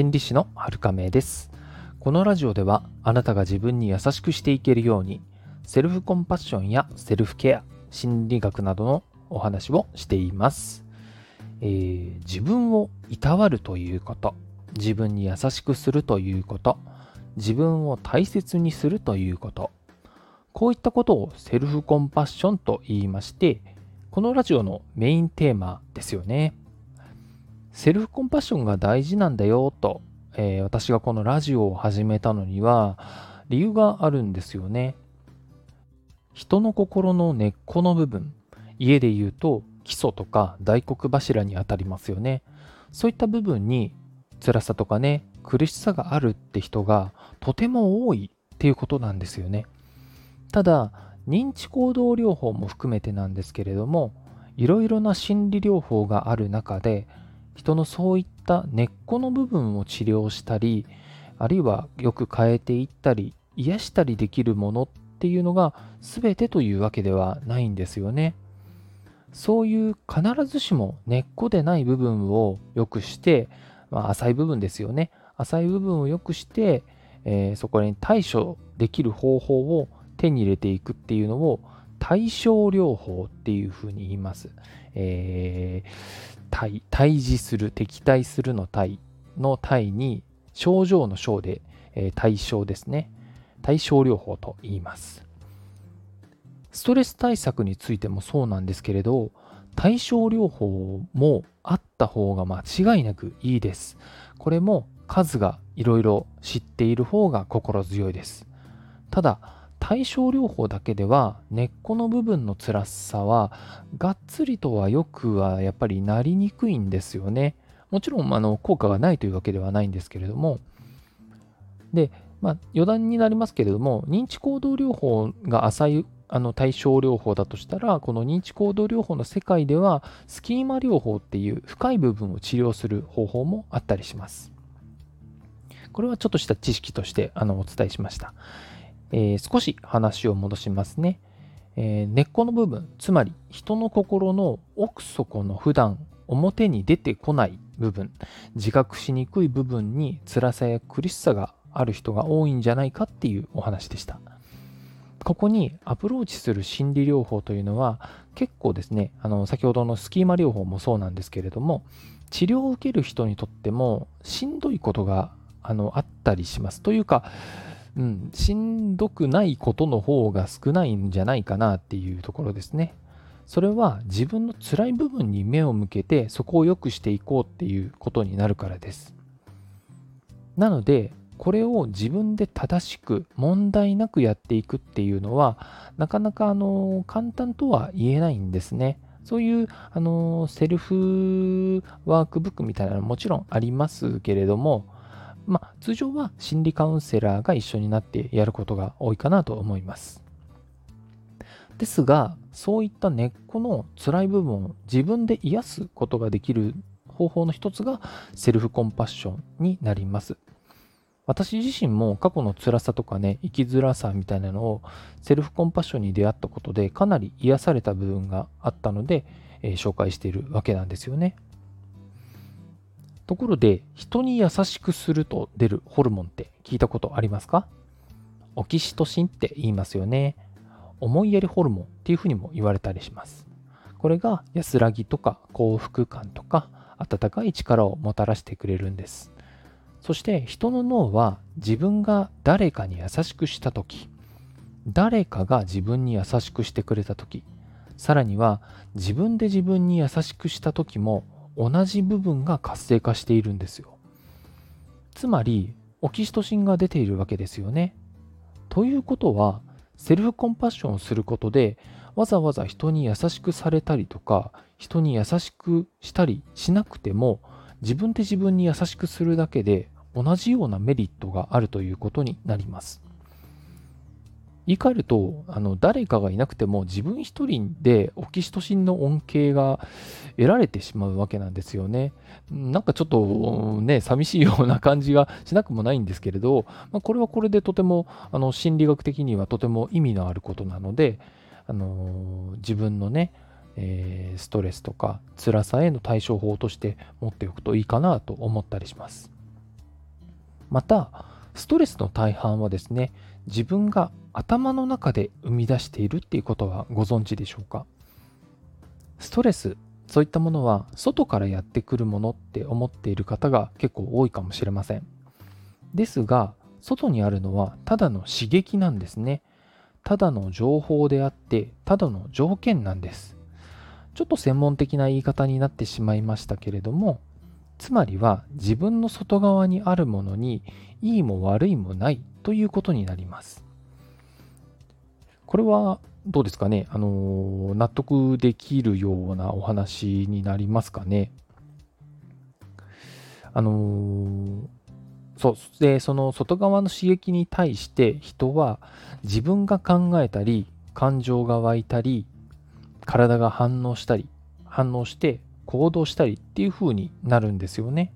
心理師のはるかめですこのラジオではあなたが自分に優しくしていけるようにセルフコンパッションやセルフケア心理学などのお話をしています、えー、自分をいたわるということ自分に優しくするということ自分を大切にするということこういったことをセルフコンパッションと言いましてこのラジオのメインテーマですよね。セルフコンパッションが大事なんだよと、えー、私がこのラジオを始めたのには理由があるんですよね。人の心の根っこの部分、家で言うと基礎とか大黒柱にあたりますよね。そういった部分に辛さとかね、苦しさがあるって人がとても多いっていうことなんですよね。ただ、認知行動療法も含めてなんですけれどもいろいろな心理療法がある中で人のそういった根っこの部分を治療したりあるいはよく変えていったり癒したりできるものっていうのが全てというわけではないんですよね。そういう必ずしも根っこでない部分を良くして、まあ、浅い部分ですよね。浅い部分を良くして、えー、そこに対処できる方法を手に入れていくっていうのを対症療法っていうふうに言います。えー、対対峙する、敵対するの対の対に症状の症で、えー、対症ですね。対症療法と言います。ストレス対策についてもそうなんですけれど、対症療法もあった方が間違いなくいいです。これも数がいろいろ知っている方が心強いです。ただ、対症療法だけでは根っこの部分の辛さはがっつりとはよくはやっぱりなりにくいんですよね。もちろんあの効果がないというわけではないんですけれども。で、まあ、余談になりますけれども認知行動療法が浅いあの対症療法だとしたらこの認知行動療法の世界ではスキーマ療法っていう深い部分を治療する方法もあったりします。これはちょっとした知識としてあのお伝えしました。えー、少し話を戻しますね、えー、根っこの部分つまり人の心の奥底の普段表に出てこない部分自覚しにくい部分に辛さや苦しさがある人が多いんじゃないかっていうお話でした。ここにアプローチする心理療法というのは結構ですねあの先ほどのスキーマ療法もそうなんですけれども治療を受ける人にとってもしんどいことがあのあったりします。というかうん、しんどくないことの方が少ないんじゃないかなっていうところですね。それは自分の辛い部分に目を向けてそこを良くしていこうっていうことになるからです。なので、これを自分で正しく問題なくやっていくっていうのはなかなかあの簡単とは言えないんですね。そういうあのセルフワークブックみたいなのももちろんありますけれども、まあ、通常は心理カウンセラーが一緒になってやることが多いかなと思います。ですが、そういった根っこの辛い部分を自分で癒すことができる方法の一つがセルフコンパッションになります。私自身も過去の辛さとかね、生きづらさみたいなのをセルフコンパッションに出会ったことでかなり癒された部分があったので、えー、紹介しているわけなんですよね。ところで、人に優しくすると出るホルモンって聞いたことありますか？オキシトシンって言いますよね。思いやりホルモンっていうふうにも言われたりします。これが安らぎとか幸福感とか温かい力をもたらしてくれるんです。そして人の脳は自分が誰かに優しくした時誰かが自分に優しくしてくれた時さらには自分で自分に優しくした時も同じ部分が活性化しているんですよ。つまり、オキシトシンが出ているわけですよね。ということは、セルフコンパッションをすることで、わざわざ人に優しくされたりとか、人に優しくしたりしなくても、自分で自分に優しくするだけで同じようなメリットがあるということになります。言い換えるとあの誰かがいなくても自分一人でオキシトシンの恩恵が得られてしまうわけなんですよね。なんかちょっとね寂しいような感じがしなくもないんですけれど、まあ、これはこれでとてもあの心理学的にはとても意味のあることなので、あの自分のねえー、ストレスとか辛さへの対処法として持っておくといいかなと思ったりします。またストレスの大半はですね自分が頭の中で生み出しているっていうことはご存知でしょうか？ストレスそういったものは外からやってくるものって思っている方が結構多いかもしれません。ですが外にあるのはただの刺激なんですね。ただの情報であってただの条件なんです。ちょっと専門的な言い方になってしまいましたけれどもつまりは自分の外側にあるものにいいも悪いもないということになります。これはどうですかね？あの納得できるようなお話になりますかね？あのそうでその外側の刺激に対して人は自分が考えたり感情が湧いたり体が反応したり反応して行動したりっていう風になるんですよね。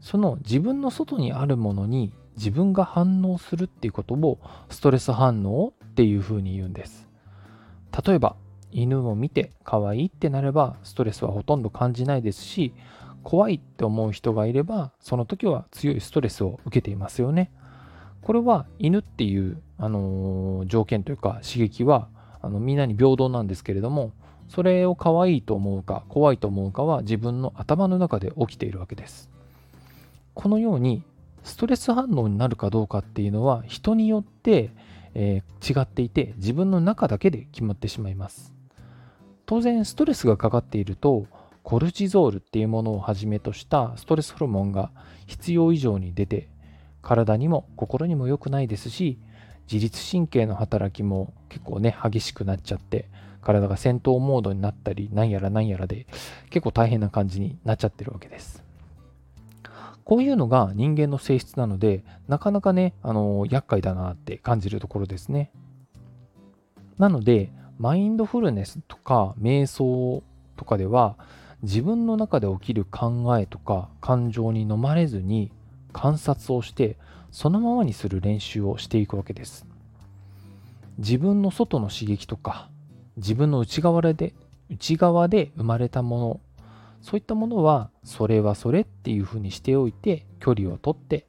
その自分の外にあるものに自分が反応するっていうことをストレス反応っていう風に言うんです。例えば犬を見て可愛いってなればストレスはほとんど感じないですし怖いって思う人がいればその時は強いストレスを受けていますよね。これは犬っていう、あのー、条件というか刺激はあのみんなに平等なんですけれどもそれを可愛いと思うか怖いと思うかは自分の頭の中で起きているわけです。このようにストレス反応になるかどうかっていうのは人によって、えー、違っていて自分の中だけで決まってしまいます。当然ストレスがかかっているとコルチゾールっていうものをはじめとしたストレスホルモンが必要以上に出て体にも心にも良くないですし自律神経の働きも結構ね激しくなっちゃって体が戦闘モードになったりなんやらなんやらで結構大変な感じになっちゃってるわけです。こういうのが人間の性質なのでなかなかねあの厄介だなって感じるところですね。なのでマインドフルネスとか瞑想とかでは自分の中で起きる考えとか感情に飲まれずに観察をしてそのままにする練習をしていくわけです。自分の外の刺激とか自分の内側で内側で生まれたものそういったものはそれはそれっていうふうにしておいて距離をとって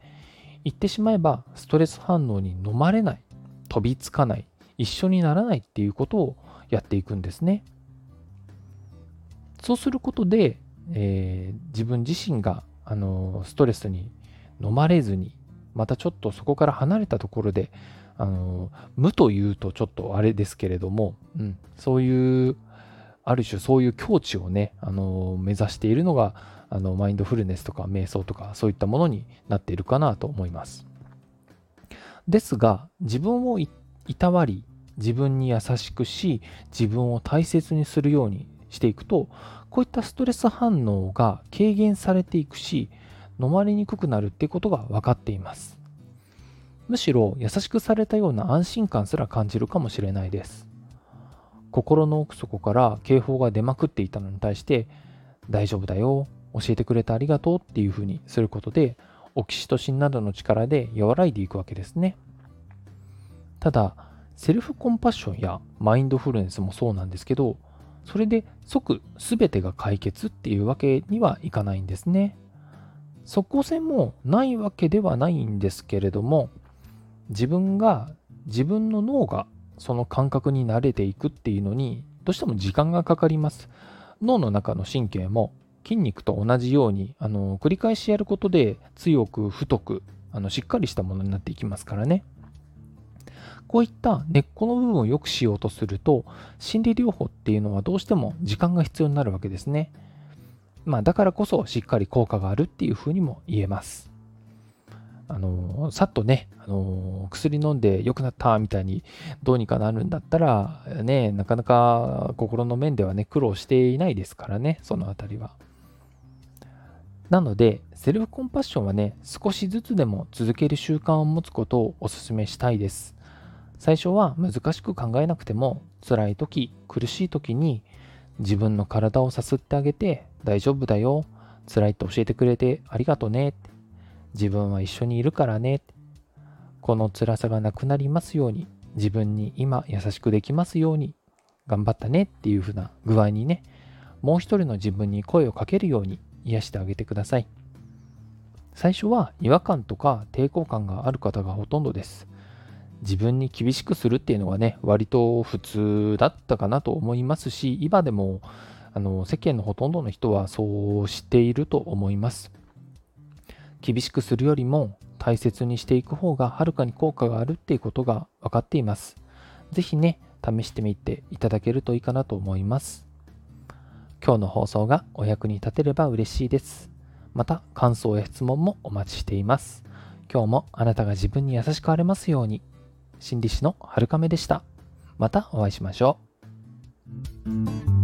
言ってしまえばストレス反応に飲まれない飛びつかない一緒にならないっていうことをやっていくんですね。そうすることで、えー、自分自身があのストレスに飲まれずにまたちょっとそこから離れたところであの無というとちょっとあれですけれども、うん、そういうある種そういう境地をねあの目指しているのがあのマインドフルネスとか瞑想とかそういったものになっているかなと思います。ですが自分をいたわり自分に優しくし自分を大切にするようにしていくとこういったストレス反応が軽減されていくし飲まれにくくなるっていうことが分かっています。むしろ優しくされたような安心感すら感じるかもしれないです心の奥底から警報が出まくっていたのに対して大丈夫だよ教えてくれてありがとうっていうふうにすることでオキシトシンなどの力で和らいでいくわけですねただセルフコンパッションやマインドフルネスもそうなんですけどそれで即全てが解決っていうわけにはいかないんですね。即効性もないわけではないんですけれども自分が自分の脳がその感覚に慣れていくっていうのにどうしても時間がかかります。脳の中の神経も筋肉と同じようにあの繰り返しやることで強く太くあのしっかりしたものになっていきますからね。こういった根っこの部分を良くしようとすると、心理療法っていうのはどうしても時間が必要になるわけですね。まあ、だからこそしっかり効果があるっていうふうにも言えます。あのさっとね、あの薬飲んで良くなったみたいにどうにかなるんだったら、ね、なかなか心の面ではね、苦労していないですからね、そのあたりは。なので、セルフコンパッションはね、少しずつでも続ける習慣を持つことをお勧めしたいです。最初は難しく考えなくても辛い時苦しい時に自分の体をさすってあげて大丈夫だよ辛いって教えてくれてありがとね自分は一緒にいるからね。この辛さがなくなりますように。自分に今優しくできますように。頑張ったねっていう風な具合にね。もう一人の自分に声をかけるように癒してあげてください。最初は違和感とか抵抗感がある方がほとんどです。自分に厳しくするっていうのがね、割と普通だったかなと思いますし、今でもあの世間のほとんどの人はそうしていると思います。厳しくするよりも大切にしていく方がはるかに効果があるっていうことが分かっています。是非ね、試してみていただけるといいかなと思います。今日の放送がお役に立てれば嬉しいです。また感想や質問もお待ちしています。今日もあなたが自分に優しくあれますように。心理師のはるかめでした。またお会いしましょう。